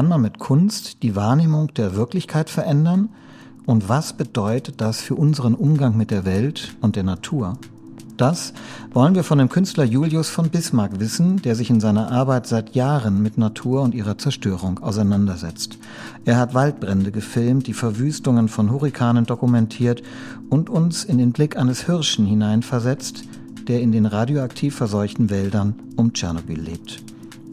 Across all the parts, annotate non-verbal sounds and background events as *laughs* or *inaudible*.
Kann man mit Kunst die Wahrnehmung der Wirklichkeit verändern? Und was bedeutet das für unseren Umgang mit der Welt und der Natur? Das wollen wir von dem Künstler Julius von Bismarck wissen, der sich in seiner Arbeit seit Jahren mit Natur und ihrer Zerstörung auseinandersetzt. Er hat Waldbrände gefilmt, die Verwüstungen von Hurrikanen dokumentiert und uns in den Blick eines Hirschen hineinversetzt, der in den radioaktiv verseuchten Wäldern um Tschernobyl lebt.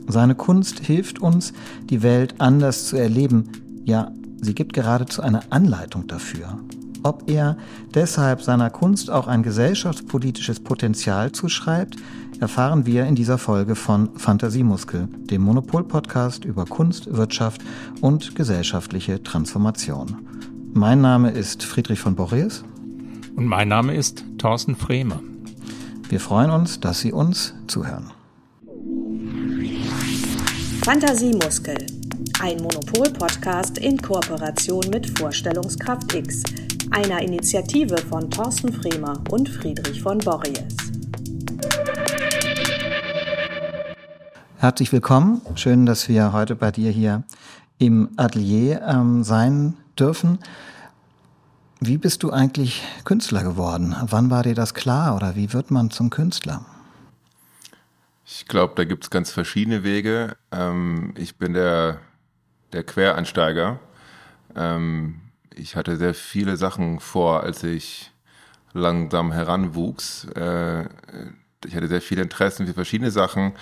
Seine Kunst hilft uns, die Welt anders zu erleben, ja, sie gibt geradezu eine Anleitung dafür. Ob er deshalb seiner Kunst auch ein gesellschaftspolitisches Potenzial zuschreibt, erfahren wir in dieser Folge von Fantasiemuskel, dem Monopol-Podcast über Kunst, Wirtschaft und gesellschaftliche Transformation. Mein Name ist Friedrich von Borries. Und mein Name ist Thorsten Frehme. Wir freuen uns, dass Sie uns zuhören. Fantasiemuskel, ein Monopol-Podcast in Kooperation mit Vorstellungskraft X – einer Initiative von Thorsten Fremer und Friedrich von Borries. Herzlich willkommen. Schön, dass wir heute bei dir hier im Atelier ähm, sein dürfen. Wie bist du eigentlich Künstler geworden? Wann war dir das klar oder wie wird man zum Künstler? Ich glaube, da gibt es ganz verschiedene Wege. Ähm, ich bin der, der Quereinsteiger. Ähm, ich hatte sehr viele Sachen vor, als ich langsam heranwuchs. Äh, ich hatte sehr viele Interessen für verschiedene Sachen,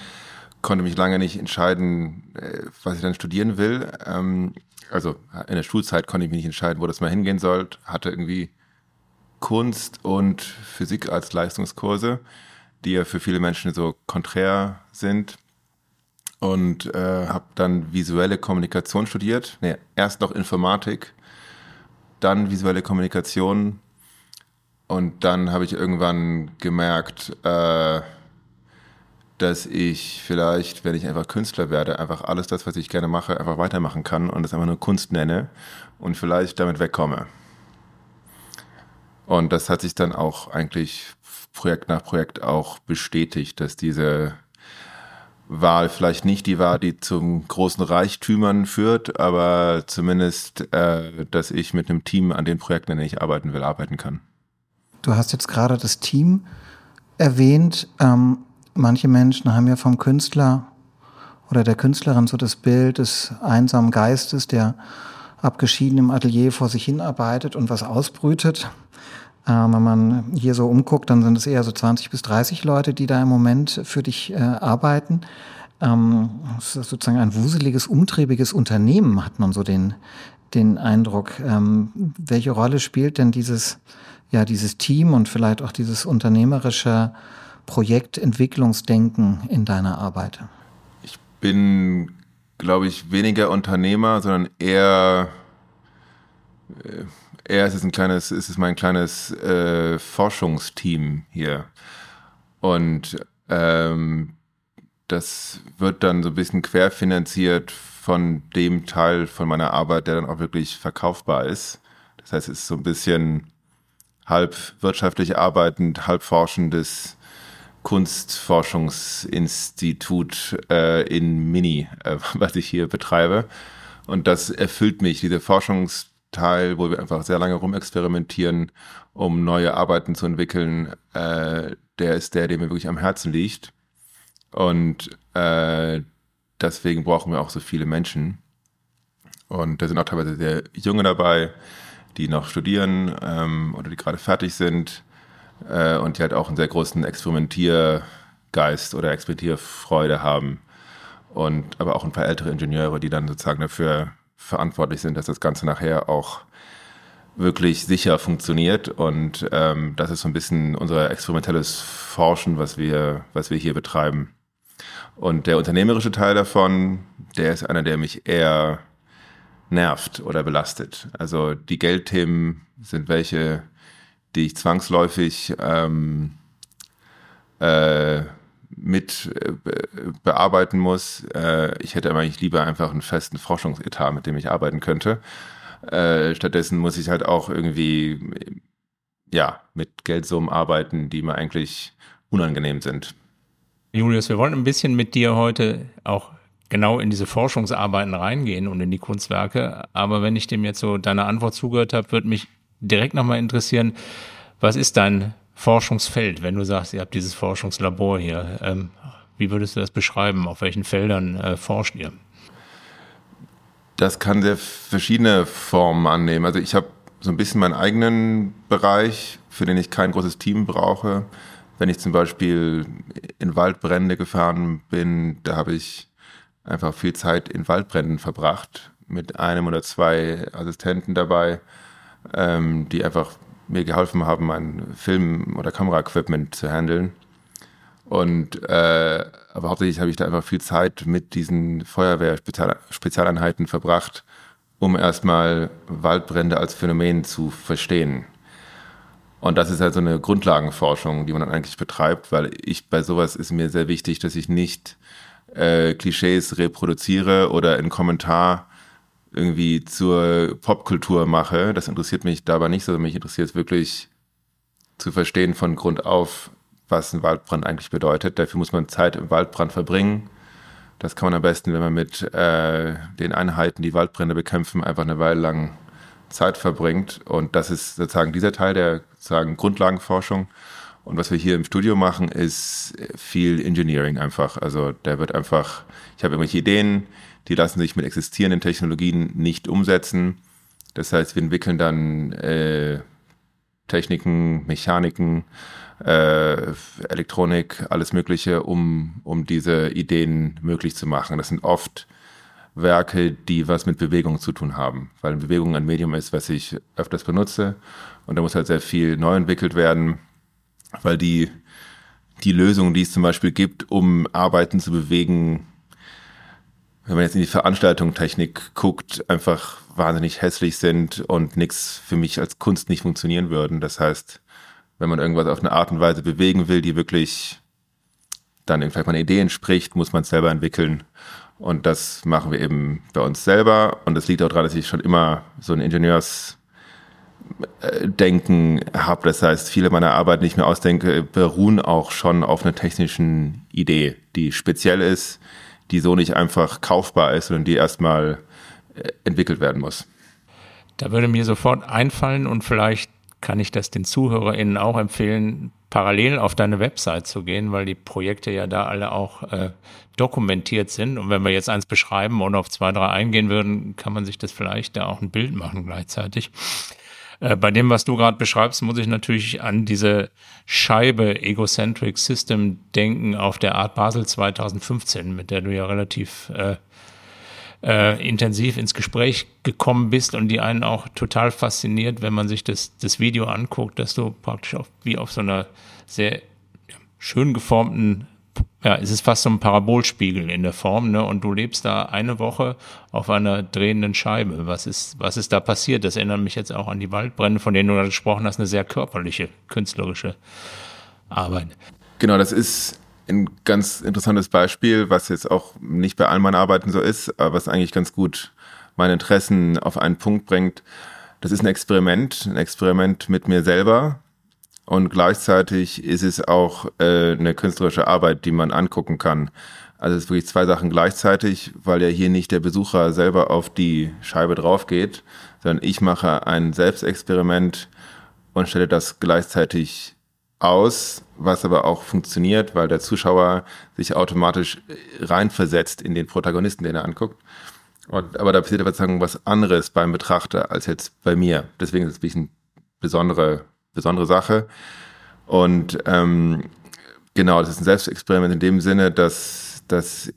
konnte mich lange nicht entscheiden, äh, was ich dann studieren will. Ähm, also in der Schulzeit konnte ich mich nicht entscheiden, wo das mal hingehen soll. Hatte irgendwie Kunst und Physik als Leistungskurse, die ja für viele Menschen so konträr sind. Und äh, habe dann visuelle Kommunikation studiert. Nee, erst noch Informatik dann visuelle Kommunikation und dann habe ich irgendwann gemerkt, äh, dass ich vielleicht, wenn ich einfach Künstler werde, einfach alles das, was ich gerne mache, einfach weitermachen kann und das einfach nur Kunst nenne und vielleicht damit wegkomme. Und das hat sich dann auch eigentlich Projekt nach Projekt auch bestätigt, dass diese Wahl vielleicht nicht die war, die zum großen Reichtümern führt, aber zumindest, äh, dass ich mit einem Team an den Projekten, an denen ich arbeiten will, arbeiten kann. Du hast jetzt gerade das Team erwähnt. Ähm, manche Menschen haben ja vom Künstler oder der Künstlerin so das Bild des einsamen Geistes, der abgeschieden im Atelier vor sich hinarbeitet und was ausbrütet. Äh, wenn man hier so umguckt, dann sind es eher so 20 bis 30 Leute, die da im Moment für dich äh, arbeiten. Ähm, es ist sozusagen ein wuseliges, umtriebiges Unternehmen, hat man so den, den Eindruck. Ähm, welche Rolle spielt denn dieses, ja, dieses Team und vielleicht auch dieses unternehmerische Projektentwicklungsdenken in deiner Arbeit? Ich bin, glaube ich, weniger Unternehmer, sondern eher äh, ist es ein kleines, ist es mein kleines äh, Forschungsteam hier. Und ähm, das wird dann so ein bisschen querfinanziert von dem Teil von meiner Arbeit, der dann auch wirklich verkaufbar ist. Das heißt, es ist so ein bisschen halb wirtschaftlich arbeitend, halb forschendes Kunstforschungsinstitut äh, in Mini, äh, *laughs* was ich hier betreibe. Und das erfüllt mich, diese Forschungs Teil, wo wir einfach sehr lange rumexperimentieren, um neue Arbeiten zu entwickeln, äh, der ist der, der mir wirklich am Herzen liegt. Und äh, deswegen brauchen wir auch so viele Menschen. Und da sind auch teilweise sehr junge dabei, die noch studieren ähm, oder die gerade fertig sind äh, und die halt auch einen sehr großen Experimentiergeist oder Experimentierfreude haben. Und aber auch ein paar ältere Ingenieure, die dann sozusagen dafür verantwortlich sind, dass das Ganze nachher auch wirklich sicher funktioniert. Und ähm, das ist so ein bisschen unser experimentelles Forschen, was wir, was wir hier betreiben. Und der unternehmerische Teil davon, der ist einer, der mich eher nervt oder belastet. Also die Geldthemen sind welche, die ich zwangsläufig ähm, äh, mit äh, bearbeiten muss. Äh, ich hätte eigentlich lieber einfach einen festen Forschungsetat, mit dem ich arbeiten könnte. Äh, stattdessen muss ich halt auch irgendwie ja mit Geldsummen arbeiten, die mir eigentlich unangenehm sind. Julius, wir wollen ein bisschen mit dir heute auch genau in diese Forschungsarbeiten reingehen und in die Kunstwerke. Aber wenn ich dem jetzt so deine Antwort zugehört habe, würde mich direkt nochmal interessieren, was ist dein Forschungsfeld, wenn du sagst, ihr habt dieses Forschungslabor hier? Ähm, wie würdest du das beschreiben? Auf welchen Feldern äh, forscht ihr? Das kann sehr verschiedene Formen annehmen. Also ich habe so ein bisschen meinen eigenen Bereich, für den ich kein großes Team brauche. Wenn ich zum Beispiel in Waldbrände gefahren bin, da habe ich einfach viel Zeit in Waldbränden verbracht mit einem oder zwei Assistenten dabei, ähm, die einfach mir geholfen haben, mein Film- oder Kameraequipment zu handeln. Und äh, aber hauptsächlich habe ich da einfach viel Zeit mit diesen Feuerwehr-Spezialeinheiten verbracht, um erstmal Waldbrände als Phänomen zu verstehen. Und das ist halt so eine Grundlagenforschung, die man dann eigentlich betreibt, weil ich bei sowas ist mir sehr wichtig, dass ich nicht äh, Klischees reproduziere oder einen Kommentar irgendwie zur Popkultur mache. Das interessiert mich dabei nicht so. Mich interessiert es wirklich zu verstehen von Grund auf, was ein Waldbrand eigentlich bedeutet. Dafür muss man Zeit im Waldbrand verbringen. Das kann man am besten, wenn man mit äh, den Einheiten, die Waldbrände bekämpfen, einfach eine Weile lang Zeit verbringt. Und das ist sozusagen dieser Teil der sozusagen Grundlagenforschung. Und was wir hier im Studio machen, ist viel Engineering einfach. Also der wird einfach, ich habe irgendwelche Ideen, die lassen sich mit existierenden Technologien nicht umsetzen. Das heißt, wir entwickeln dann äh, Techniken, Mechaniken, äh, Elektronik, alles Mögliche, um, um diese Ideen möglich zu machen. Das sind oft Werke, die was mit Bewegung zu tun haben, weil Bewegung ein Medium ist, was ich öfters benutze. Und da muss halt sehr viel neu entwickelt werden, weil die, die Lösungen, die es zum Beispiel gibt, um Arbeiten zu bewegen, wenn man jetzt in die Veranstaltungstechnik guckt, einfach wahnsinnig hässlich sind und nichts für mich als Kunst nicht funktionieren würden. Das heißt, wenn man irgendwas auf eine Art und Weise bewegen will, die wirklich dann vielleicht mal eine Idee entspricht, muss man es selber entwickeln. Und das machen wir eben bei uns selber. Und das liegt auch daran, dass ich schon immer so ein Ingenieursdenken habe. Das heißt, viele meiner Arbeit, die ich mir ausdenke, beruhen auch schon auf einer technischen Idee, die speziell ist, die so nicht einfach kaufbar ist, sondern die erstmal äh, entwickelt werden muss. Da würde mir sofort einfallen und vielleicht kann ich das den ZuhörerInnen auch empfehlen, parallel auf deine Website zu gehen, weil die Projekte ja da alle auch äh, dokumentiert sind. Und wenn wir jetzt eins beschreiben und auf zwei, drei eingehen würden, kann man sich das vielleicht da auch ein Bild machen gleichzeitig. Äh, bei dem, was du gerade beschreibst, muss ich natürlich an diese Scheibe Egocentric System denken auf der Art Basel 2015, mit der du ja relativ äh, äh, intensiv ins Gespräch gekommen bist und die einen auch total fasziniert, wenn man sich das, das Video anguckt, dass du praktisch auf, wie auf so einer sehr schön geformten, ja, es ist fast so ein Parabolspiegel in der Form, ne? Und du lebst da eine Woche auf einer drehenden Scheibe. Was ist, was ist da passiert? Das erinnert mich jetzt auch an die Waldbrände, von denen du gerade gesprochen hast, eine sehr körperliche, künstlerische Arbeit. Genau, das ist ein ganz interessantes Beispiel, was jetzt auch nicht bei all meinen Arbeiten so ist, aber was eigentlich ganz gut meine Interessen auf einen Punkt bringt. Das ist ein Experiment, ein Experiment mit mir selber. Und gleichzeitig ist es auch äh, eine künstlerische Arbeit, die man angucken kann. Also es ist wirklich zwei Sachen gleichzeitig, weil ja hier nicht der Besucher selber auf die Scheibe drauf geht, sondern ich mache ein Selbstexperiment und stelle das gleichzeitig aus, was aber auch funktioniert, weil der Zuschauer sich automatisch reinversetzt in den Protagonisten, den er anguckt. Und, aber da passiert aber sozusagen was anderes beim Betrachter als jetzt bei mir. Deswegen ist es ein bisschen besondere, besondere Sache. Und ähm, genau, das ist ein Selbstexperiment in dem Sinne, dass, dass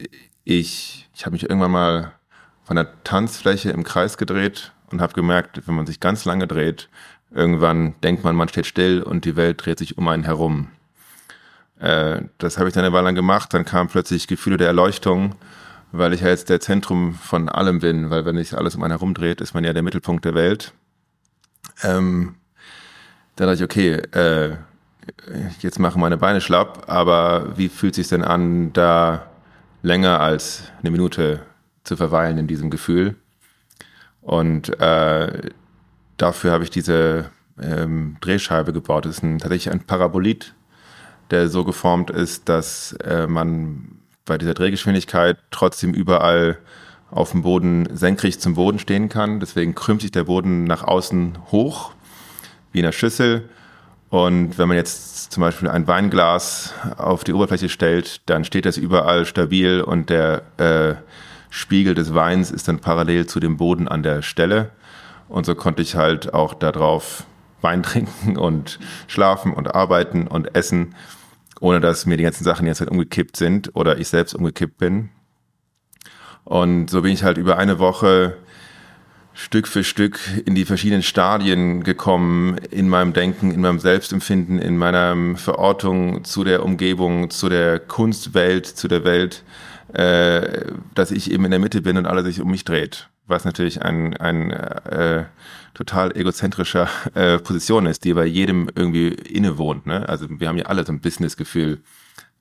ich, ich habe mich irgendwann mal von der Tanzfläche im Kreis gedreht und habe gemerkt, wenn man sich ganz lange dreht, Irgendwann denkt man, man steht still und die Welt dreht sich um einen herum. Äh, das habe ich dann eine Weile lang gemacht. Dann kamen plötzlich Gefühle der Erleuchtung, weil ich ja jetzt der Zentrum von allem bin. Weil wenn sich alles um einen herum dreht, ist man ja der Mittelpunkt der Welt. Ähm, da dachte ich, okay, äh, jetzt machen meine Beine schlapp, aber wie fühlt sich denn an, da länger als eine Minute zu verweilen in diesem Gefühl? Und äh, dafür habe ich diese ähm, Drehscheibe gebaut. Das ist ein, tatsächlich ein Parabolit, der so geformt ist, dass äh, man bei dieser Drehgeschwindigkeit trotzdem überall auf dem Boden senkrecht zum Boden stehen kann. Deswegen krümmt sich der Boden nach außen hoch, wie in einer Schüssel. Und wenn man jetzt zum Beispiel ein Weinglas auf die Oberfläche stellt, dann steht das überall stabil und der äh, Spiegel des Weins ist dann parallel zu dem Boden an der Stelle. Und so konnte ich halt auch darauf Wein *laughs* trinken und schlafen und arbeiten und essen, ohne dass mir die ganzen Sachen jetzt halt umgekippt sind oder ich selbst umgekippt bin. Und so bin ich halt über eine Woche Stück für Stück in die verschiedenen Stadien gekommen, in meinem Denken, in meinem Selbstempfinden, in meiner Verortung zu der Umgebung, zu der Kunstwelt, zu der Welt, äh, dass ich eben in der Mitte bin und alles sich um mich dreht. Was natürlich ein, ein äh, total egozentrischer äh, Position ist, die bei jedem irgendwie innewohnt. Ne? Also wir haben ja alle so ein Business-Gefühl,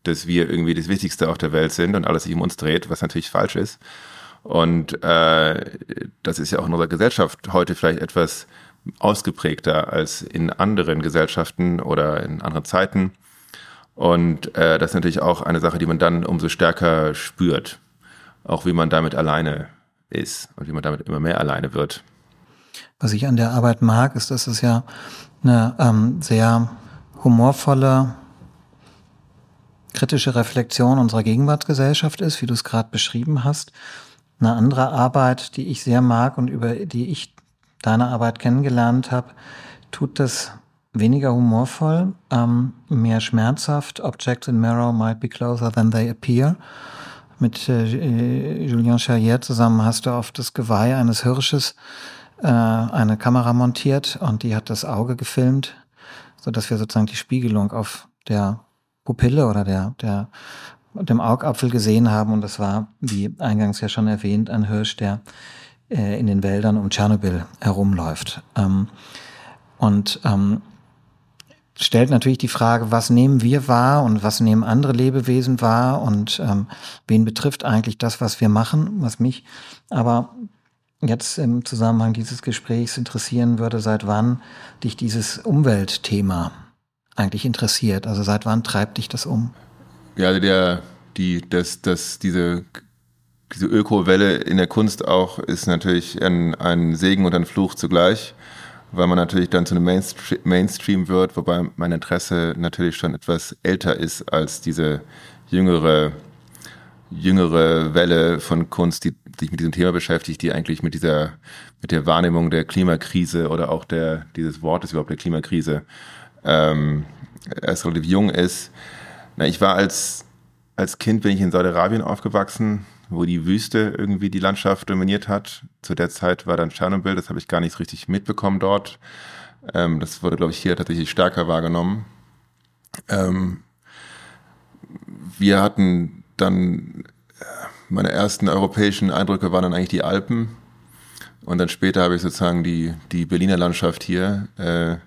dass wir irgendwie das Wichtigste auf der Welt sind und alles sich um uns dreht, was natürlich falsch ist. Und äh, das ist ja auch in unserer Gesellschaft heute vielleicht etwas ausgeprägter als in anderen Gesellschaften oder in anderen Zeiten. Und äh, das ist natürlich auch eine Sache, die man dann umso stärker spürt. Auch wie man damit alleine ist und wie man damit immer mehr alleine wird. Was ich an der Arbeit mag, ist, dass es ja eine ähm, sehr humorvolle, kritische Reflexion unserer Gegenwartsgesellschaft ist, wie du es gerade beschrieben hast. Eine andere Arbeit, die ich sehr mag und über die ich deine Arbeit kennengelernt habe, tut das weniger humorvoll, ähm, mehr schmerzhaft. Objects in mirror might be closer than they appear. Mit äh, Julien Charrier zusammen hast du auf das Geweih eines Hirsches äh, eine Kamera montiert und die hat das Auge gefilmt, so dass wir sozusagen die Spiegelung auf der Pupille oder der, der dem Augapfel gesehen haben. Und das war, wie eingangs ja schon erwähnt, ein Hirsch, der äh, in den Wäldern um Tschernobyl herumläuft. Ähm, und ähm, stellt natürlich die Frage, was nehmen wir wahr und was nehmen andere Lebewesen wahr und ähm, wen betrifft eigentlich das, was wir machen, was mich aber jetzt im Zusammenhang dieses Gesprächs interessieren würde, seit wann dich dieses Umweltthema eigentlich interessiert? Also seit wann treibt dich das um? Ja, also der, die, das, das, diese, diese Ökowelle in der Kunst auch ist natürlich ein, ein Segen und ein Fluch zugleich, weil man natürlich dann zu einem Mainstream, Mainstream wird, wobei mein Interesse natürlich schon etwas älter ist als diese jüngere, jüngere Welle von Kunst, die sich mit diesem Thema beschäftigt, die eigentlich mit dieser, mit der Wahrnehmung der Klimakrise oder auch der, dieses Wortes überhaupt der Klimakrise ähm, erst relativ jung ist. Na, ich war als, als Kind bin ich in Saudi-Arabien aufgewachsen, wo die Wüste irgendwie die Landschaft dominiert hat. Zu der Zeit war dann Tschernobyl, das habe ich gar nicht so richtig mitbekommen dort. Ähm, das wurde, glaube ich, hier tatsächlich stärker wahrgenommen. Ähm, wir hatten dann, äh, meine ersten europäischen Eindrücke waren dann eigentlich die Alpen. Und dann später habe ich sozusagen die, die Berliner Landschaft hier, äh,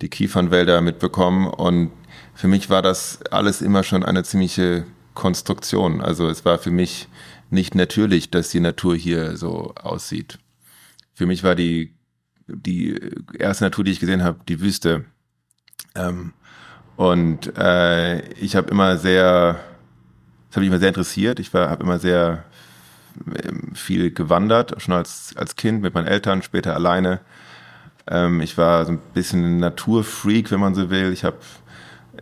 die Kiefernwälder mitbekommen. Und für mich war das alles immer schon eine ziemliche Konstruktion. Also es war für mich nicht natürlich, dass die Natur hier so aussieht. Für mich war die, die erste Natur, die ich gesehen habe, die Wüste. Ähm, und äh, ich habe immer sehr, das habe mich immer sehr interessiert. Ich habe immer sehr ähm, viel gewandert, schon als, als Kind mit meinen Eltern, später alleine. Ähm, ich war so ein bisschen ein Naturfreak, wenn man so will. Ich habe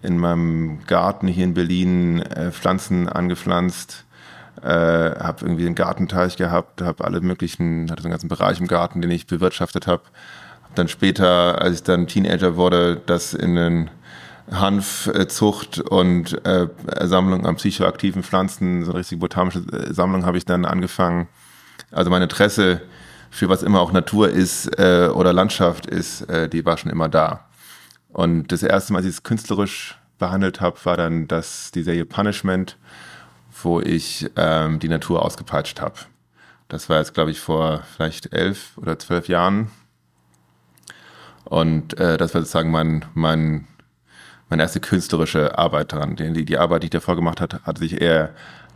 in meinem Garten hier in Berlin äh, Pflanzen angepflanzt, äh, habe irgendwie einen Gartenteich gehabt, habe alle möglichen, hatte so einen ganzen Bereich im Garten, den ich bewirtschaftet habe. Hab dann später, als ich dann Teenager wurde, das in den Hanfzucht und äh, Sammlung an psychoaktiven Pflanzen, so eine richtige botanische äh, Sammlung habe ich dann angefangen. Also mein Interesse für was immer auch Natur ist äh, oder Landschaft ist, äh, die war schon immer da. Und das erste Mal, als ich es künstlerisch behandelt habe, war dann das, die Serie Punishment, wo ich ähm, die Natur ausgepeitscht habe. Das war jetzt, glaube ich, vor vielleicht elf oder zwölf Jahren. Und äh, das war sozusagen mein, mein, meine erste künstlerische Arbeit daran. Die, die Arbeit, die ich davor gemacht habe, hat sich eher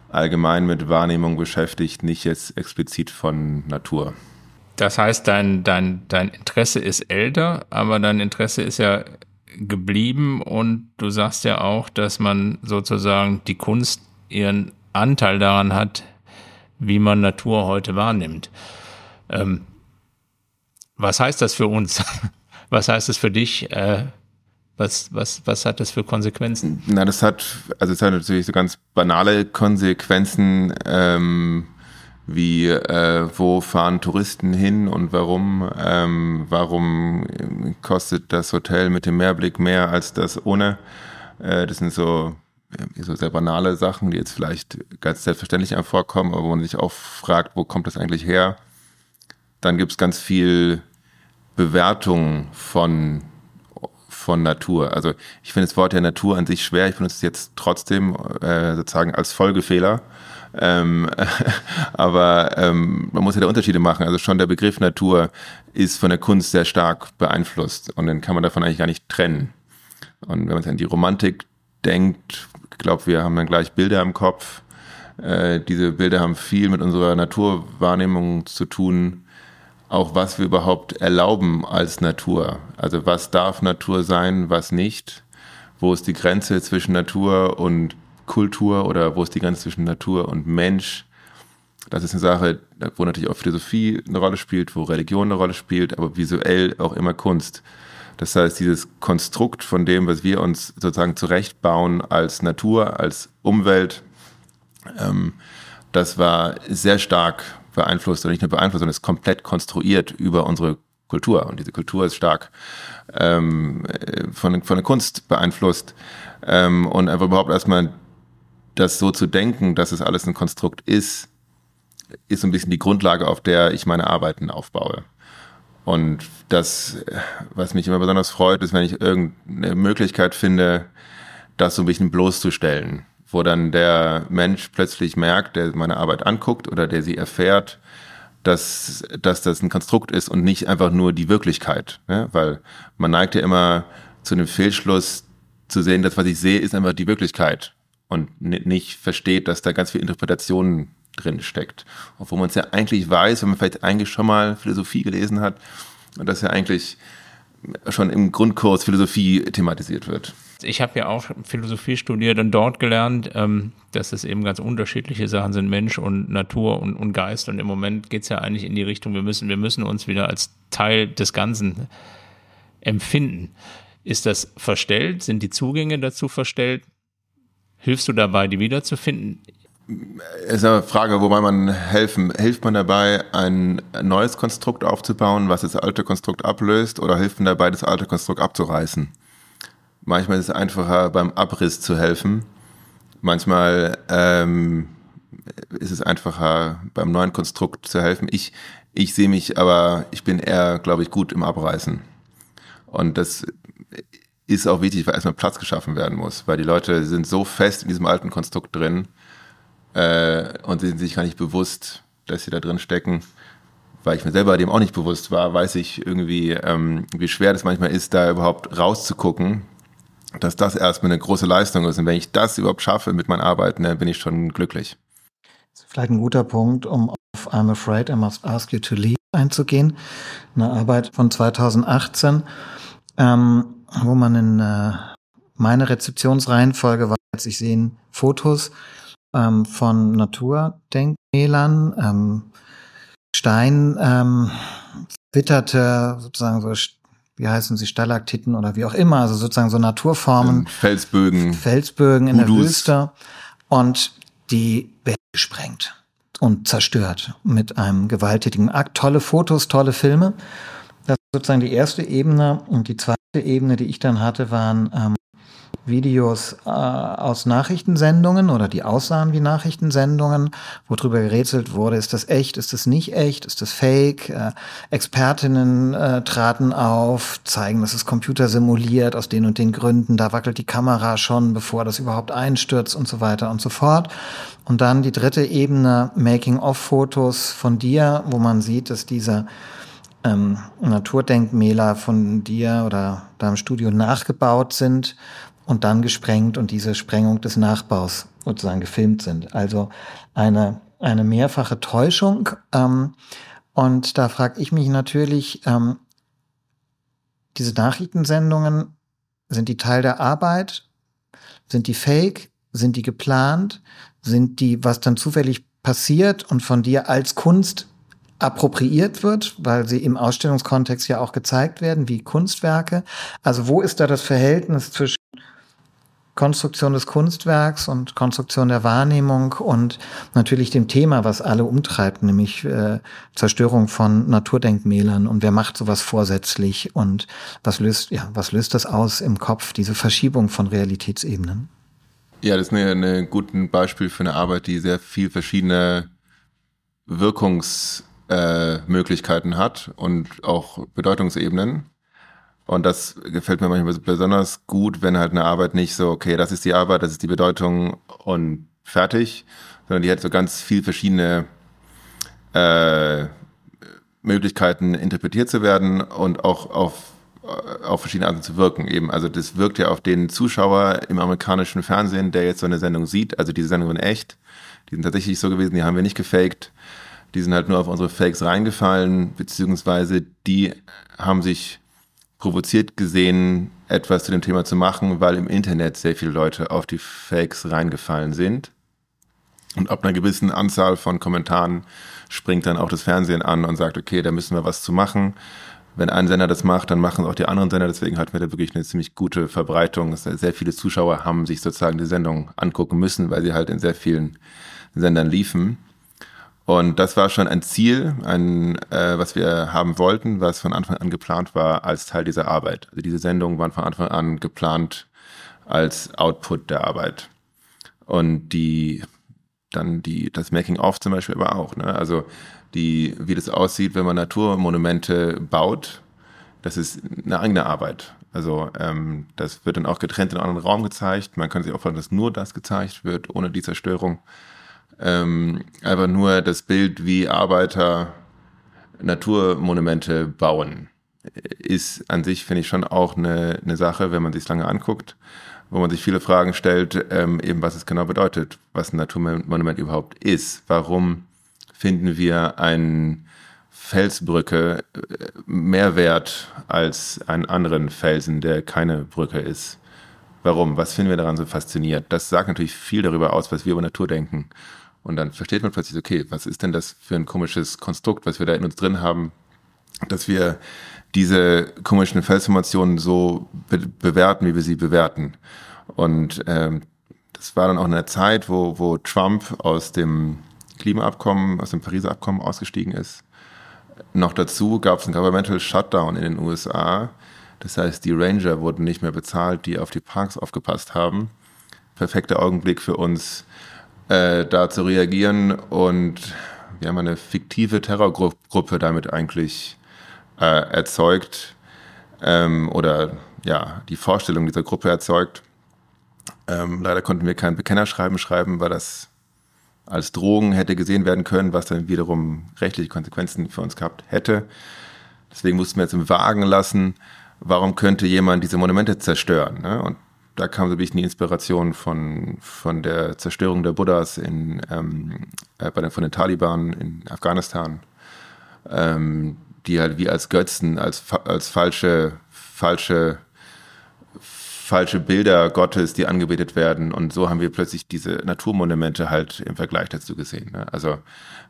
allgemein mit Wahrnehmung beschäftigt, nicht jetzt explizit von Natur. Das heißt, dein, dein, dein Interesse ist älter, aber dein Interesse ist ja geblieben und du sagst ja auch, dass man sozusagen die Kunst ihren Anteil daran hat, wie man Natur heute wahrnimmt. Ähm, was heißt das für uns? *laughs* Was heißt das für dich? Äh, was, was, was hat das für Konsequenzen? Na, das hat, also es hat natürlich so ganz banale Konsequenzen, ähm, wie äh, wo fahren Touristen hin und warum, ähm, warum kostet das Hotel mit dem Meerblick mehr als das ohne. Äh, das sind so, so sehr banale Sachen, die jetzt vielleicht ganz selbstverständlich vorkommen, aber wo man sich auch fragt, wo kommt das eigentlich her? Dann gibt es ganz viel Bewertung von von Natur. Also ich finde das Wort der Natur an sich schwer. Ich benutze es jetzt trotzdem äh, sozusagen als Folgefehler. Ähm, *laughs* aber ähm, man muss ja da Unterschiede machen. Also schon der Begriff Natur ist von der Kunst sehr stark beeinflusst und den kann man davon eigentlich gar nicht trennen. Und wenn man an die Romantik denkt, ich glaube, wir haben dann gleich Bilder im Kopf. Äh, diese Bilder haben viel mit unserer Naturwahrnehmung zu tun auch was wir überhaupt erlauben als Natur. Also was darf Natur sein, was nicht? Wo ist die Grenze zwischen Natur und Kultur oder wo ist die Grenze zwischen Natur und Mensch? Das ist eine Sache, wo natürlich auch Philosophie eine Rolle spielt, wo Religion eine Rolle spielt, aber visuell auch immer Kunst. Das heißt, dieses Konstrukt von dem, was wir uns sozusagen zurechtbauen als Natur, als Umwelt, ähm, das war sehr stark beeinflusst oder nicht nur beeinflusst, sondern ist komplett konstruiert über unsere Kultur. Und diese Kultur ist stark ähm, von, von der Kunst beeinflusst. Ähm, und einfach überhaupt erstmal das so zu denken, dass es alles ein Konstrukt ist, ist so ein bisschen die Grundlage, auf der ich meine Arbeiten aufbaue. Und das, was mich immer besonders freut, ist, wenn ich irgendeine Möglichkeit finde, das so ein bisschen bloßzustellen wo dann der Mensch plötzlich merkt, der meine Arbeit anguckt oder der sie erfährt, dass, dass das ein Konstrukt ist und nicht einfach nur die Wirklichkeit. Ne? Weil man neigt ja immer zu einem Fehlschluss zu sehen, dass was ich sehe, ist einfach die Wirklichkeit und nicht versteht, dass da ganz viel Interpretation drin steckt. Obwohl man es ja eigentlich weiß, wenn man vielleicht eigentlich schon mal Philosophie gelesen hat und das ja eigentlich schon im Grundkurs Philosophie thematisiert wird ich habe ja auch Philosophie studiert und dort gelernt, ähm, dass es eben ganz unterschiedliche Sachen sind, Mensch und Natur und, und Geist. Und im Moment geht es ja eigentlich in die Richtung, wir müssen, wir müssen uns wieder als Teil des Ganzen empfinden. Ist das verstellt? Sind die Zugänge dazu verstellt? Hilfst du dabei, die wiederzufinden? Es ist eine Frage, wobei man helfen, hilft man dabei, ein neues Konstrukt aufzubauen, was das alte Konstrukt ablöst, oder hilft man dabei, das alte Konstrukt abzureißen? Manchmal ist es einfacher, beim Abriss zu helfen. Manchmal ähm, ist es einfacher, beim neuen Konstrukt zu helfen. Ich, ich sehe mich aber, ich bin eher, glaube ich, gut im Abreißen. Und das ist auch wichtig, weil erstmal Platz geschaffen werden muss, weil die Leute sind so fest in diesem alten Konstrukt drin äh, und sind sich gar nicht bewusst, dass sie da drin stecken. Weil ich mir selber dem auch nicht bewusst war, weiß ich irgendwie, ähm, wie schwer das manchmal ist, da überhaupt rauszugucken, dass das erstmal eine große Leistung ist. Und wenn ich das überhaupt schaffe mit meinen Arbeiten, dann bin ich schon glücklich. Das ist vielleicht ein guter Punkt, um auf I'm Afraid I Must Ask You to Leave einzugehen. Eine Arbeit von 2018, ähm, wo man in äh, meine Rezeptionsreihenfolge war, als ich sehen Fotos ähm, von Naturdenkmälern, ähm, Stein, ähm, witterte sozusagen so wie heißen sie, Stalaktiten oder wie auch immer, also sozusagen so Naturformen. Ähm, Felsbögen. Felsbögen in Udus. der Wüste. Und die werden gesprengt und zerstört mit einem gewalttätigen Akt. Tolle Fotos, tolle Filme. Sozusagen die erste Ebene. Und die zweite Ebene, die ich dann hatte, waren ähm, Videos äh, aus Nachrichtensendungen oder die aussahen wie Nachrichtensendungen, wo drüber gerätselt wurde, ist das echt, ist das nicht echt, ist das fake? Äh, Expertinnen äh, traten auf, zeigen, das ist Computer simuliert aus den und den Gründen, da wackelt die Kamera schon, bevor das überhaupt einstürzt und so weiter und so fort. Und dann die dritte Ebene, Making-of-Fotos von dir, wo man sieht, dass dieser ähm, Naturdenkmäler von dir oder deinem Studio nachgebaut sind und dann gesprengt und diese Sprengung des Nachbaus sozusagen gefilmt sind. Also eine, eine mehrfache Täuschung. Ähm, und da frage ich mich natürlich, ähm, diese Nachrichtensendungen, sind die Teil der Arbeit? Sind die fake? Sind die geplant? Sind die, was dann zufällig passiert und von dir als Kunst appropriiert wird, weil sie im Ausstellungskontext ja auch gezeigt werden, wie Kunstwerke. Also wo ist da das Verhältnis zwischen Konstruktion des Kunstwerks und Konstruktion der Wahrnehmung und natürlich dem Thema, was alle umtreibt, nämlich äh, Zerstörung von Naturdenkmälern und wer macht sowas vorsätzlich und was löst, ja, was löst das aus im Kopf, diese Verschiebung von Realitätsebenen? Ja, das ist ein gutes Beispiel für eine Arbeit, die sehr viel verschiedene Wirkungsmöglichkeiten äh, hat und auch Bedeutungsebenen. Und das gefällt mir manchmal besonders gut, wenn halt eine Arbeit nicht so, okay, das ist die Arbeit, das ist die Bedeutung und fertig, sondern die hat so ganz viel verschiedene äh, Möglichkeiten interpretiert zu werden und auch auf, auf verschiedene Arten zu wirken eben. Also das wirkt ja auf den Zuschauer im amerikanischen Fernsehen, der jetzt so eine Sendung sieht. Also diese Sendungen echt, die sind tatsächlich so gewesen, die haben wir nicht gefaked. Die sind halt nur auf unsere Fakes reingefallen, beziehungsweise die haben sich provoziert gesehen, etwas zu dem Thema zu machen, weil im Internet sehr viele Leute auf die Fakes reingefallen sind. Und ab einer gewissen Anzahl von Kommentaren springt dann auch das Fernsehen an und sagt, okay, da müssen wir was zu machen. Wenn ein Sender das macht, dann machen es auch die anderen Sender. Deswegen hatten wir da wirklich eine ziemlich gute Verbreitung. Sehr viele Zuschauer haben sich sozusagen die Sendung angucken müssen, weil sie halt in sehr vielen Sendern liefen. Und das war schon ein Ziel, ein, äh, was wir haben wollten, was von Anfang an geplant war als Teil dieser Arbeit. Also diese Sendungen waren von Anfang an geplant als Output der Arbeit. Und die dann die das Making of zum Beispiel aber auch. Ne? Also die, wie das aussieht, wenn man Naturmonumente baut, das ist eine eigene Arbeit. Also ähm, das wird dann auch getrennt in einem anderen Raum gezeigt. Man kann sich auch vorstellen, dass nur das gezeigt wird, ohne die Zerstörung ähm, einfach nur das Bild, wie Arbeiter Naturmonumente bauen, ist an sich, finde ich, schon auch eine, eine Sache, wenn man sich lange anguckt, wo man sich viele Fragen stellt, ähm, eben was es genau bedeutet, was ein Naturmonument überhaupt ist. Warum finden wir eine Felsbrücke äh, mehr wert als einen anderen Felsen, der keine Brücke ist? Warum? Was finden wir daran so fasziniert? Das sagt natürlich viel darüber aus, was wir über Natur denken. Und dann versteht man plötzlich, okay, was ist denn das für ein komisches Konstrukt, was wir da in uns drin haben, dass wir diese komischen Felsformationen so be bewerten, wie wir sie bewerten. Und ähm, das war dann auch in einer Zeit, wo, wo Trump aus dem Klimaabkommen, aus dem Pariser Abkommen ausgestiegen ist. Noch dazu gab es einen Governmental Shutdown in den USA. Das heißt, die Ranger wurden nicht mehr bezahlt, die auf die Parks aufgepasst haben. Perfekter Augenblick für uns, äh, da zu reagieren. Und wir haben eine fiktive Terrorgruppe damit eigentlich äh, erzeugt ähm, oder ja, die Vorstellung dieser Gruppe erzeugt. Ähm, leider konnten wir kein Bekennerschreiben schreiben, weil das als Drogen hätte gesehen werden können, was dann wiederum rechtliche Konsequenzen für uns gehabt hätte. Deswegen mussten wir jetzt im Wagen lassen, warum könnte jemand diese Monumente zerstören? Ne? Und da kam so ein bisschen die Inspiration von, von der Zerstörung der Buddhas in, ähm, äh, bei den, von den Taliban in Afghanistan, ähm, die halt wie als Götzen, als, als falsche, falsche, falsche Bilder Gottes, die angebetet werden. Und so haben wir plötzlich diese Naturmonumente halt im Vergleich dazu gesehen. Ne? Also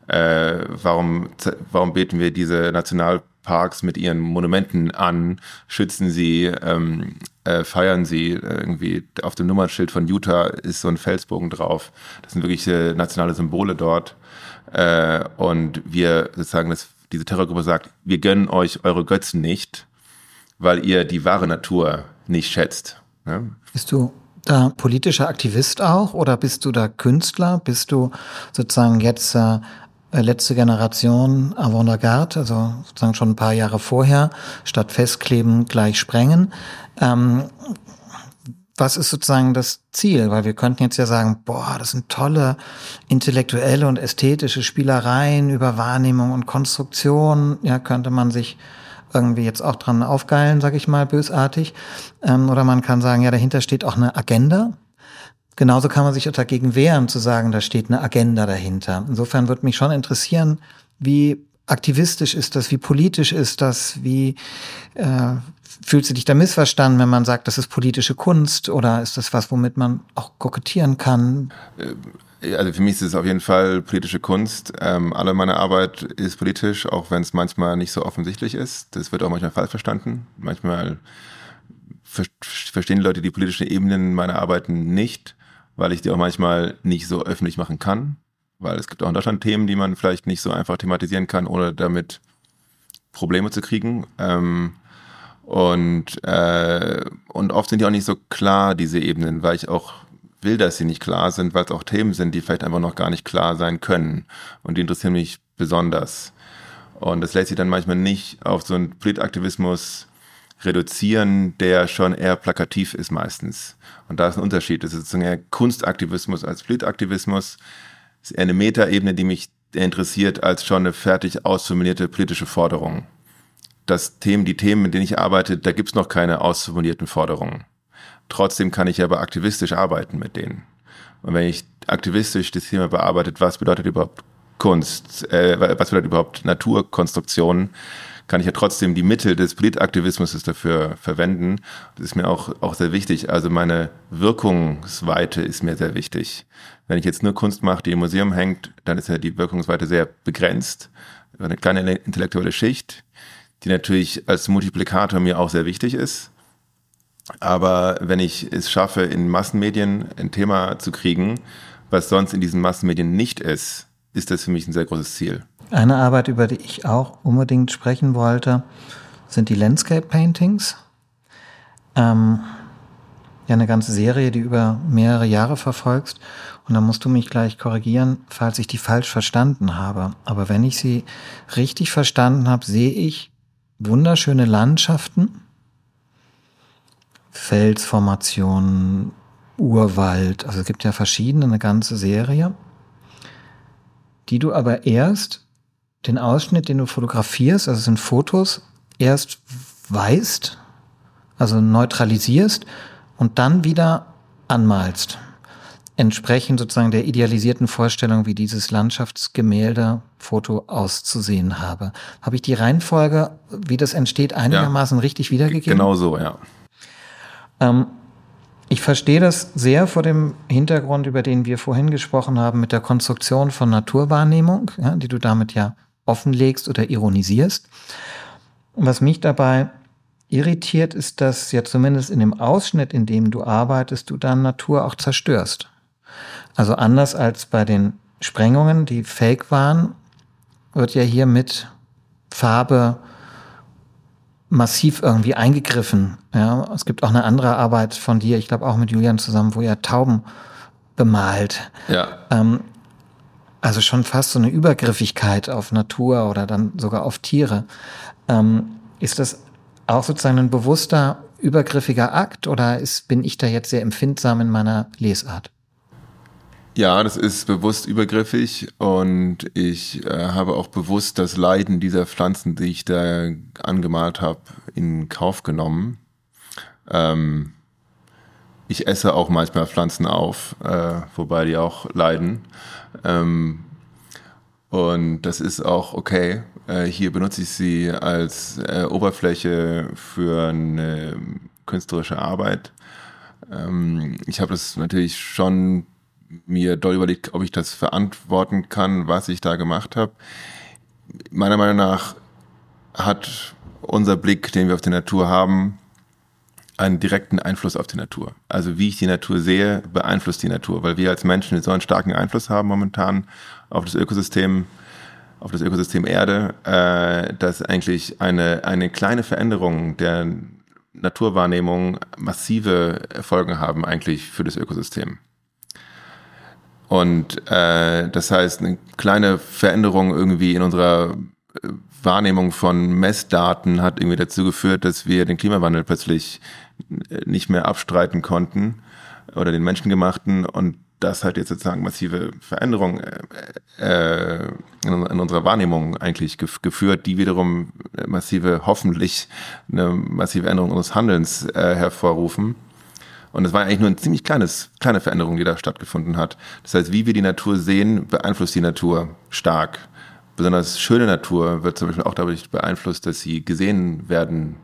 äh, warum, warum beten wir diese Nationalparks mit ihren Monumenten an, schützen sie, ähm, äh, feiern sie. Irgendwie auf dem Nummernschild von Utah ist so ein Felsbogen drauf. Das sind wirklich äh, nationale Symbole dort. Äh, und wir sozusagen, das, diese Terrorgruppe sagt, wir gönnen euch eure Götzen nicht, weil ihr die wahre Natur nicht schätzt. Ja? Bist du da politischer Aktivist auch oder bist du da Künstler? Bist du sozusagen jetzt äh, letzte Generation Avantgarde, also sozusagen schon ein paar Jahre vorher, statt festkleben gleich sprengen? Ähm, was ist sozusagen das Ziel? Weil wir könnten jetzt ja sagen, boah, das sind tolle intellektuelle und ästhetische Spielereien über Wahrnehmung und Konstruktion. Ja, könnte man sich irgendwie jetzt auch dran aufgeilen, sag ich mal, bösartig. Ähm, oder man kann sagen, ja, dahinter steht auch eine Agenda. Genauso kann man sich auch dagegen wehren, zu sagen, da steht eine Agenda dahinter. Insofern würde mich schon interessieren, wie aktivistisch ist das, wie politisch ist das, wie äh, fühlst du dich da missverstanden, wenn man sagt, das ist politische Kunst oder ist das was, womit man auch kokettieren kann? Äh, Also für mich ist es auf jeden Fall politische Kunst. Ähm, alle meine Arbeit ist politisch, auch wenn es manchmal nicht so offensichtlich ist. Das wird auch manchmal falsch verstanden. Manchmal ver verstehen Leute die politischen Ebenen meiner Arbeiten nicht, weil ich die auch manchmal nicht so öffentlich machen kann. Weil es gibt auch in Deutschland Themen, die man vielleicht nicht so einfach thematisieren kann, ohne damit Probleme zu kriegen. Ähm, und, äh, und oft sind die auch nicht so klar, diese Ebenen, weil ich auch will, dass sie nicht klar sind, weil es auch Themen sind, die vielleicht einfach noch gar nicht klar sein können. Und die interessieren mich besonders. Und das lässt sich dann manchmal nicht auf so einen Politaktivismus reduzieren, der schon eher plakativ ist meistens. Und da ist ein Unterschied. Das ist sozusagen eher Kunstaktivismus als Politaktivismus. Das ist eher eine Metaebene, die mich interessiert, als schon eine fertig ausformulierte politische Forderung. Das Themen, die Themen, mit denen ich arbeite, da gibt's noch keine ausformulierten Forderungen. Trotzdem kann ich aber aktivistisch arbeiten mit denen. Und wenn ich aktivistisch das Thema bearbeitet, was bedeutet überhaupt Kunst, äh, was bedeutet überhaupt Naturkonstruktion, kann ich ja trotzdem die Mittel des Politaktivismus dafür verwenden. Das ist mir auch, auch sehr wichtig. Also meine Wirkungsweite ist mir sehr wichtig. Wenn ich jetzt nur Kunst mache, die im Museum hängt, dann ist ja die Wirkungsweite sehr begrenzt. Eine kleine intellektuelle Schicht, die natürlich als Multiplikator mir auch sehr wichtig ist. Aber wenn ich es schaffe, in Massenmedien ein Thema zu kriegen, was sonst in diesen Massenmedien nicht ist, ist das für mich ein sehr großes Ziel. Eine Arbeit, über die ich auch unbedingt sprechen wollte, sind die Landscape Paintings. Ähm, ja, eine ganze Serie, die über mehrere Jahre verfolgst. Und da musst du mich gleich korrigieren, falls ich die falsch verstanden habe. Aber wenn ich sie richtig verstanden habe, sehe ich wunderschöne Landschaften Felsformationen, Urwald. Also es gibt ja verschiedene, eine ganze Serie, die du aber erst den Ausschnitt, den du fotografierst, also sind Fotos, erst weißt, also neutralisierst und dann wieder anmalst. Entsprechend sozusagen der idealisierten Vorstellung, wie dieses Landschaftsgemälde Foto auszusehen habe. Habe ich die Reihenfolge, wie das entsteht, einigermaßen ja, richtig wiedergegeben? Genau so, ja. Ähm, ich verstehe das sehr vor dem Hintergrund, über den wir vorhin gesprochen haben, mit der Konstruktion von Naturwahrnehmung, ja, die du damit ja offenlegst oder ironisierst. was mich dabei irritiert, ist, dass ja zumindest in dem Ausschnitt, in dem du arbeitest, du dann Natur auch zerstörst. Also anders als bei den Sprengungen, die fake waren, wird ja hier mit Farbe massiv irgendwie eingegriffen. Ja, es gibt auch eine andere Arbeit von dir, ich glaube auch mit Julian zusammen, wo er Tauben bemalt. Ja. Ähm, also schon fast so eine Übergriffigkeit auf Natur oder dann sogar auf Tiere. Ähm, ist das auch sozusagen ein bewusster, übergriffiger Akt oder ist, bin ich da jetzt sehr empfindsam in meiner Lesart? Ja, das ist bewusst übergriffig und ich äh, habe auch bewusst das Leiden dieser Pflanzen, die ich da angemalt habe, in Kauf genommen. Ähm, ich esse auch manchmal Pflanzen auf, äh, wobei die auch leiden. Ähm, und das ist auch okay. Äh, hier benutze ich sie als äh, Oberfläche für eine künstlerische Arbeit. Ähm, ich habe das natürlich schon mir doll überlegt, ob ich das verantworten kann, was ich da gemacht habe. Meiner Meinung nach hat unser Blick, den wir auf die Natur haben, einen direkten Einfluss auf die Natur. Also wie ich die Natur sehe, beeinflusst die Natur, weil wir als Menschen so einen starken Einfluss haben momentan auf das Ökosystem, auf das Ökosystem Erde, äh, dass eigentlich eine, eine kleine Veränderung der Naturwahrnehmung massive Folgen haben eigentlich für das Ökosystem. Und äh, das heißt, eine kleine Veränderung irgendwie in unserer äh, Wahrnehmung von Messdaten hat irgendwie dazu geführt, dass wir den Klimawandel plötzlich nicht mehr abstreiten konnten oder den menschengemachten und das hat jetzt sozusagen massive Veränderungen äh, in, in, unserer Wahrnehmung eigentlich gef geführt, die wiederum massive, hoffentlich eine massive Änderung unseres Handelns äh, hervorrufen. Und es war eigentlich nur eine ziemlich kleines, kleine Veränderung, die da stattgefunden hat. Das heißt, wie wir die Natur sehen, beeinflusst die Natur stark. Besonders schöne Natur wird zum Beispiel auch dadurch beeinflusst, dass sie gesehen werden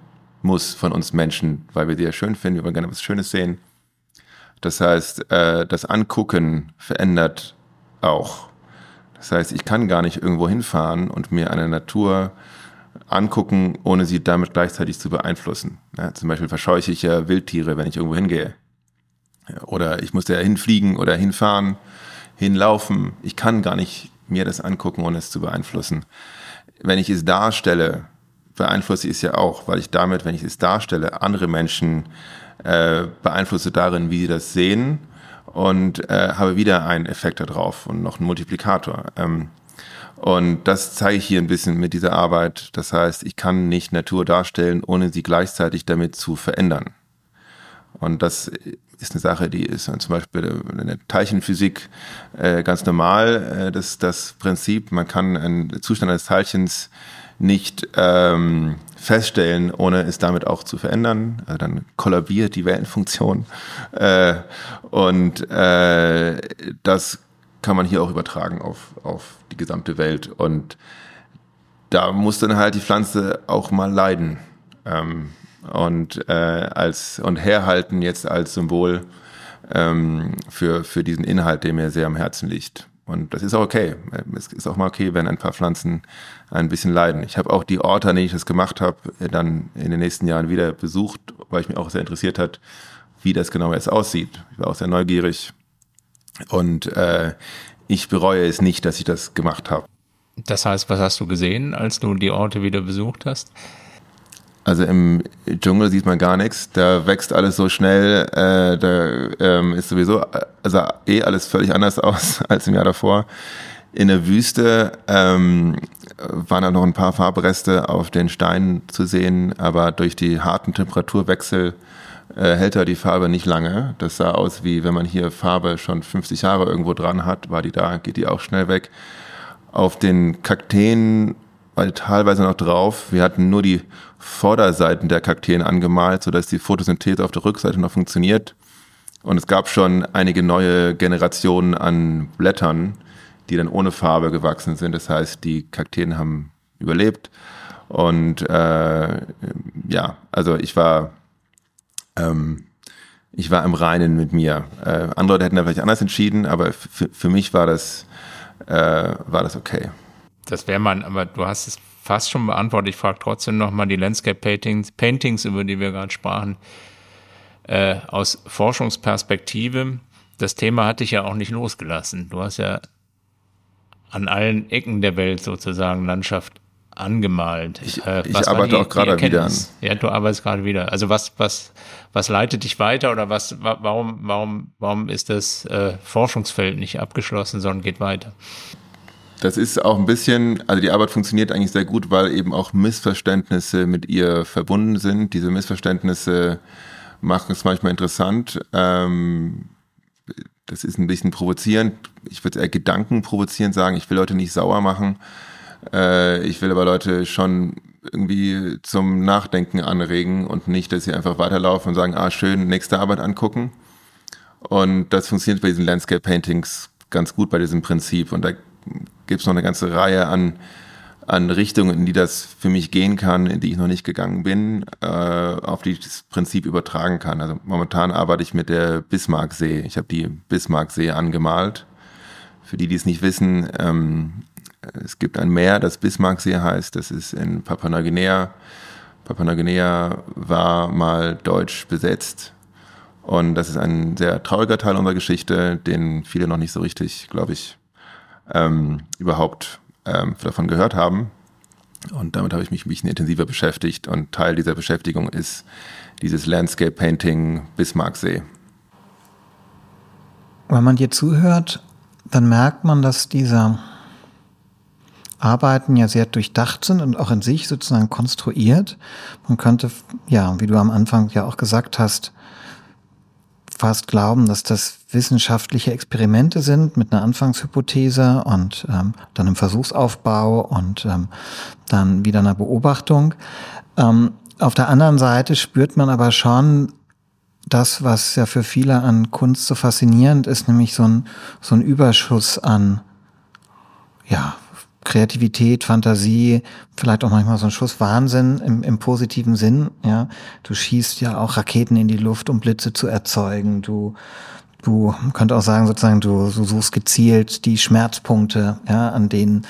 muss von uns Menschen, weil wir sie ja schön finden, wir wollen gerne was Schönes sehen. Das heißt, äh, das Angucken verändert auch. Das heißt, ich kann gar nicht irgendwo hinfahren und mir eine Natur angucken, ohne sie damit gleichzeitig zu beeinflussen. Ja, zum Beispiel verscheuche ich ja Wildtiere, wenn ich irgendwo hingehe. Oder ich muss da hinfliegen oder hinfahren, hinlaufen. Ich kann gar nicht mir das angucken, ohne es zu beeinflussen. Wenn ich es darstelle, beeinflusse ich es ja auch, weil ich damit, wenn ich es darstelle, andere Menschen äh, beeinflusse darin, wie sie das sehen und äh, habe wieder einen Effekt darauf und noch einen Multiplikator. Ähm, und das zeige ich hier ein bisschen mit dieser Arbeit. Das heißt, ich kann nicht Natur darstellen, ohne sie gleichzeitig damit zu verändern. Und das ist eine Sache, die ist zum Beispiel in der Teilchenphysik äh, ganz normal. Äh, das, das Prinzip, man kann einen Zustand eines Teilchens nicht ähm, feststellen, ohne es damit auch zu verändern. Also dann kollabiert die Wellenfunktion. Äh, und äh, das kann man hier auch übertragen auf, auf die gesamte Welt. Und da muss dann halt die Pflanze auch mal leiden. Ähm, und äh, als und herhalten jetzt als Symbol ähm, für, für diesen Inhalt, der mir sehr am Herzen liegt. Und das ist auch okay. Es ist auch mal okay, wenn ein paar Pflanzen ein bisschen leiden. Ich habe auch die Orte, an denen ich das gemacht habe, dann in den nächsten Jahren wieder besucht, weil ich mich auch sehr interessiert hat, wie das genau jetzt aussieht. Ich war auch sehr neugierig. Und äh, ich bereue es nicht, dass ich das gemacht habe. Das heißt, was hast du gesehen, als du die Orte wieder besucht hast? Also im Dschungel sieht man gar nichts. Da wächst alles so schnell. Äh, da ähm, ist sowieso also eh alles völlig anders *laughs* aus als im Jahr davor. In der Wüste ähm, waren da noch ein paar Farbreste auf den Steinen zu sehen, aber durch die harten Temperaturwechsel äh, hält da die Farbe nicht lange. Das sah aus wie wenn man hier Farbe schon 50 Jahre irgendwo dran hat, war die da, geht die auch schnell weg. Auf den Kakteen teilweise noch drauf. Wir hatten nur die Vorderseiten der Kakteen angemalt, sodass die Photosynthese auf der Rückseite noch funktioniert. Und es gab schon einige neue Generationen an Blättern, die dann ohne Farbe gewachsen sind. Das heißt, die Kakteen haben überlebt. Und äh, ja, also ich war, ähm, ich war im Reinen mit mir. Äh, andere Leute hätten da vielleicht anders entschieden, aber für mich war das, äh, war das okay. Das wäre man, aber du hast es fast schon beantwortet. Ich frage trotzdem nochmal die Landscape Paintings, Paintings, über die wir gerade sprachen, äh, aus Forschungsperspektive. Das Thema hatte ich ja auch nicht losgelassen. Du hast ja an allen Ecken der Welt sozusagen Landschaft angemalt. Ich, äh, ich arbeite die, auch gerade wieder an. Ja, du arbeitest gerade wieder. Also was, was, was leitet dich weiter oder was, warum, warum, warum ist das äh, Forschungsfeld nicht abgeschlossen, sondern geht weiter? Das ist auch ein bisschen, also die Arbeit funktioniert eigentlich sehr gut, weil eben auch Missverständnisse mit ihr verbunden sind. Diese Missverständnisse machen es manchmal interessant. Ähm, das ist ein bisschen provozierend. Ich würde eher Gedanken provozierend sagen. Ich will Leute nicht sauer machen. Äh, ich will aber Leute schon irgendwie zum Nachdenken anregen und nicht, dass sie einfach weiterlaufen und sagen, ah, schön, nächste Arbeit angucken. Und das funktioniert bei diesen Landscape Paintings ganz gut bei diesem Prinzip. Und da gibt es noch eine ganze Reihe an, an Richtungen, in die das für mich gehen kann, in die ich noch nicht gegangen bin, äh, auf die ich das Prinzip übertragen kann. Also momentan arbeite ich mit der Bismarcksee. Ich habe die Bismarcksee angemalt. Für die, die es nicht wissen, ähm, es gibt ein Meer, das Bismarcksee heißt. Das ist in Papua-Neuguinea. Papua-Neuguinea war mal deutsch besetzt. Und das ist ein sehr trauriger Teil unserer Geschichte, den viele noch nicht so richtig, glaube ich, ähm, überhaupt ähm, davon gehört haben. Und damit habe ich mich ein bisschen intensiver beschäftigt. Und Teil dieser Beschäftigung ist dieses Landscape Painting Bismarcksee. Wenn man dir zuhört, dann merkt man, dass diese Arbeiten ja sehr durchdacht sind und auch in sich sozusagen konstruiert. Man könnte, ja, wie du am Anfang ja auch gesagt hast, fast glauben, dass das wissenschaftliche Experimente sind mit einer Anfangshypothese und ähm, dann einem Versuchsaufbau und ähm, dann wieder einer Beobachtung. Ähm, auf der anderen Seite spürt man aber schon das, was ja für viele an Kunst so faszinierend ist, nämlich so ein, so ein Überschuss an, ja, Kreativität, Fantasie, vielleicht auch manchmal so ein Schuss Wahnsinn im, im positiven Sinn. Ja, du schießt ja auch Raketen in die Luft, um Blitze zu erzeugen. Du Du könnt auch sagen, sozusagen, du, du suchst gezielt die Schmerzpunkte, ja, an denen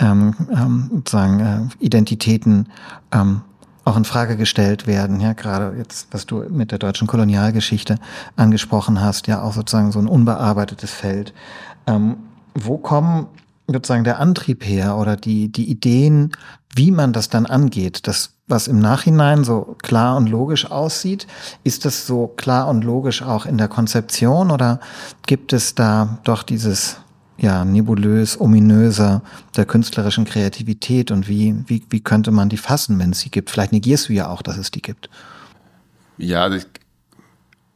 ähm, ähm, sozusagen äh, Identitäten ähm, auch in Frage gestellt werden. Ja, gerade jetzt, was du mit der deutschen Kolonialgeschichte angesprochen hast, ja, auch sozusagen so ein unbearbeitetes Feld. Ähm, wo kommen sozusagen der Antrieb her oder die, die Ideen, wie man das dann angeht? Das, was im Nachhinein so klar und logisch aussieht, ist das so klar und logisch auch in der Konzeption oder gibt es da doch dieses ja, nebulös, ominöser der künstlerischen Kreativität und wie, wie, wie könnte man die fassen, wenn es sie gibt? Vielleicht negierst du ja auch, dass es die gibt. Ja, also ich,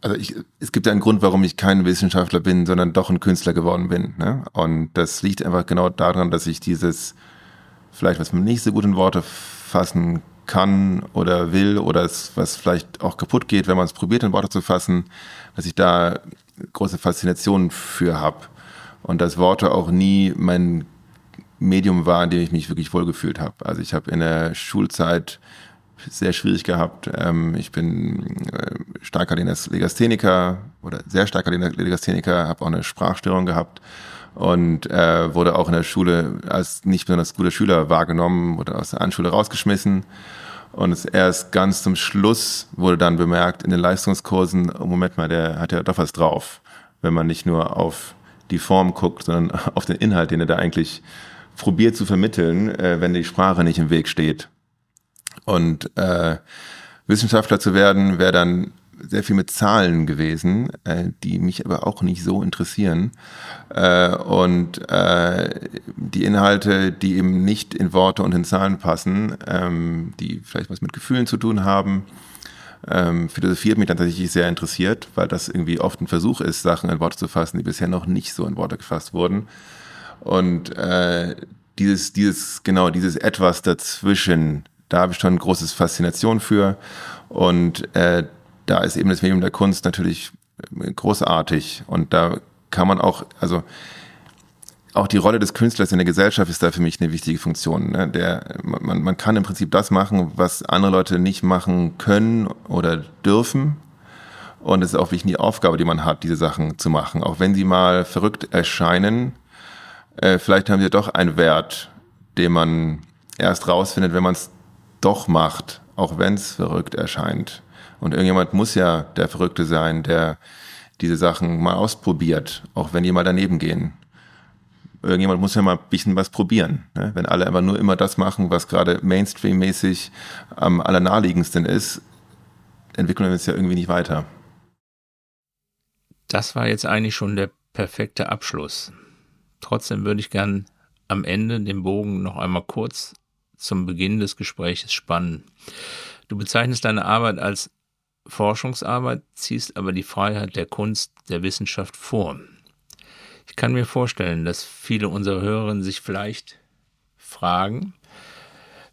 also ich, es gibt einen Grund, warum ich kein Wissenschaftler bin, sondern doch ein Künstler geworden bin. Ne? Und das liegt einfach genau daran, dass ich dieses, vielleicht was man nicht so gut in Worte fassen kann oder will oder es, was vielleicht auch kaputt geht, wenn man es probiert in Worte zu fassen, dass ich da große Faszination für habe und dass Worte auch nie mein Medium war, in dem ich mich wirklich wohlgefühlt habe. Also ich habe in der Schulzeit sehr schwierig gehabt. Ähm, ich bin äh, starker Legastheniker oder sehr starker Legastheniker, habe auch eine Sprachstörung gehabt und äh, wurde auch in der Schule als nicht besonders guter Schüler wahrgenommen, wurde aus der Anschule rausgeschmissen. Und erst ganz zum Schluss wurde dann bemerkt in den Leistungskursen, oh Moment mal, der hat ja doch was drauf, wenn man nicht nur auf die Form guckt, sondern *laughs* auf den Inhalt, den er da eigentlich probiert zu vermitteln, äh, wenn die Sprache nicht im Weg steht. Und äh, Wissenschaftler zu werden, wäre dann sehr viel mit Zahlen gewesen, äh, die mich aber auch nicht so interessieren. Äh, und äh, die Inhalte, die eben nicht in Worte und in Zahlen passen, ähm, die vielleicht was mit Gefühlen zu tun haben, ähm, Philosophie hat mich dann tatsächlich sehr interessiert, weil das irgendwie oft ein Versuch ist, Sachen in Worte zu fassen, die bisher noch nicht so in Worte gefasst wurden. Und äh, dieses, dieses, genau, dieses etwas dazwischen, da habe ich schon großes Faszination für. Und äh, da ist eben das Medium der Kunst natürlich großartig. Und da kann man auch, also auch die Rolle des Künstlers in der Gesellschaft ist da für mich eine wichtige Funktion. Ne? Der, man, man kann im Prinzip das machen, was andere Leute nicht machen können oder dürfen. Und es ist auch wirklich die Aufgabe, die man hat, diese Sachen zu machen. Auch wenn sie mal verrückt erscheinen, äh, vielleicht haben sie doch einen Wert, den man erst rausfindet, wenn man es doch macht, auch wenn es verrückt erscheint. Und irgendjemand muss ja der Verrückte sein, der diese Sachen mal ausprobiert, auch wenn die mal daneben gehen irgendjemand muss ja mal ein bisschen was probieren. Ne? Wenn alle aber nur immer das machen, was gerade Mainstream-mäßig am allernaheliegendsten ist, entwickeln wir uns ja irgendwie nicht weiter. Das war jetzt eigentlich schon der perfekte Abschluss. Trotzdem würde ich gern am Ende den Bogen noch einmal kurz zum Beginn des Gesprächs spannen. Du bezeichnest deine Arbeit als Forschungsarbeit, ziehst aber die Freiheit der Kunst, der Wissenschaft vor. Ich kann mir vorstellen, dass viele unserer Hörerinnen sich vielleicht fragen,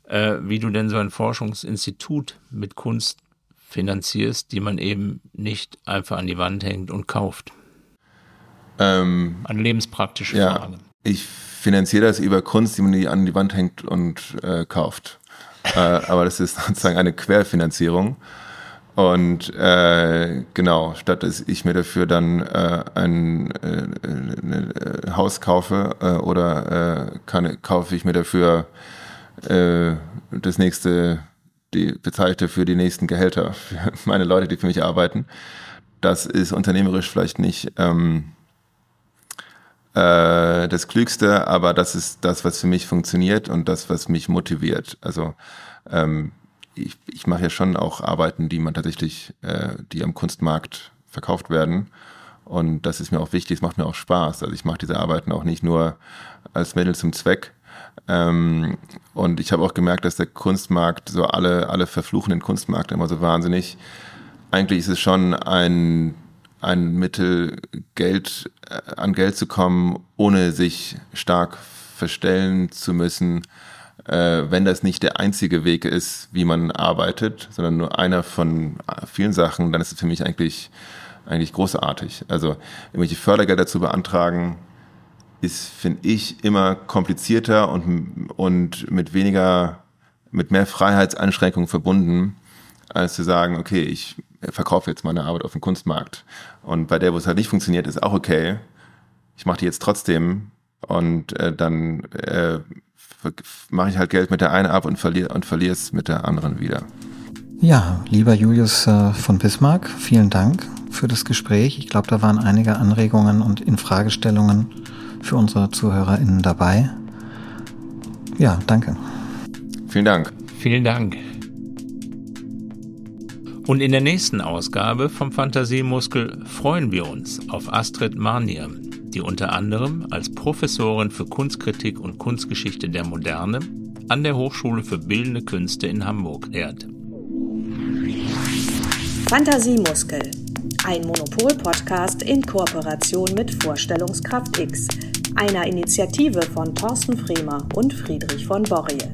äh, wie du denn so ein Forschungsinstitut mit Kunst finanzierst, die man eben nicht einfach an die Wand hängt und kauft. Ähm, Eine lebenspraktische ja, Frage. Ich finanziere das über Kunst, die man die an die Wand hängt und äh, kauft. äh, aber das ist *laughs* sozusagen eine Querfinanzierung. Und äh, genau, statt dass ich mir dafür dann äh, ein äh, äh, Haus kaufe äh, oder äh, kann, kaufe ich mir dafür äh, das nächste, die bezahle für die nächsten Gehälter *laughs* für meine Leute, die für mich arbeiten. Das ist unternehmerisch vielleicht nicht ähm, äh, das Klügste, aber das ist das, was für mich funktioniert und das, was mich motiviert. Also ähm, ich, ich mache ja schon auch Arbeiten, die man tatsächlich, äh, die am Kunstmarkt verkauft werden. Und das ist mir auch wichtig, es macht mir auch Spaß. Also ich mache diese Arbeiten auch nicht nur als Mittel zum Zweck. Ähm, und ich habe auch gemerkt, dass der Kunstmarkt, so alle, alle verfluchen Kunstmarkt immer so wahnsinnig. Eigentlich ist es schon ein, ein Mittel, Geld, äh, an Geld zu kommen, ohne sich stark verstellen zu müssen äh, wenn das nicht der einzige Weg ist, wie man arbeitet, sondern nur einer von vielen Sachen, dann ist es für mich eigentlich, eigentlich großartig. Also irgendwelche Fördergelder zu beantragen, ist, finde ich, immer komplizierter und, und mit weniger, mit mehr Freiheitseinschränkungen verbunden, als zu sagen, okay, ich verkaufe jetzt meine Arbeit auf dem Kunstmarkt. Und bei der, wo es halt nicht funktioniert, ist auch okay. Ich mache die jetzt trotzdem und äh, dann äh, mache ich halt Geld mit der einen ab und verliere und verliere es mit der anderen wieder. Ja, lieber Julius äh, von Bismarck, vielen Dank für das Gespräch. Ich glaube, da waren einige Anregungen und Infragestellungen für unsere ZuhörerInnen dabei. Ja, danke. Vielen Dank. Vielen Dank. Und in der nächsten Ausgabe vom Fantasiemuskel freuen wir uns auf Astrid Marnier, die unter anderem als Professorin für Kunstkritik und Kunstgeschichte der Moderne an der Hochschule für Bildende Künste in Hamburg lehrt. Fantasiemuskel, ein Monopol-Podcast in Kooperation mit Vorstellungskraft X, einer Initiative von Thorsten Fremer und Friedrich von Borries.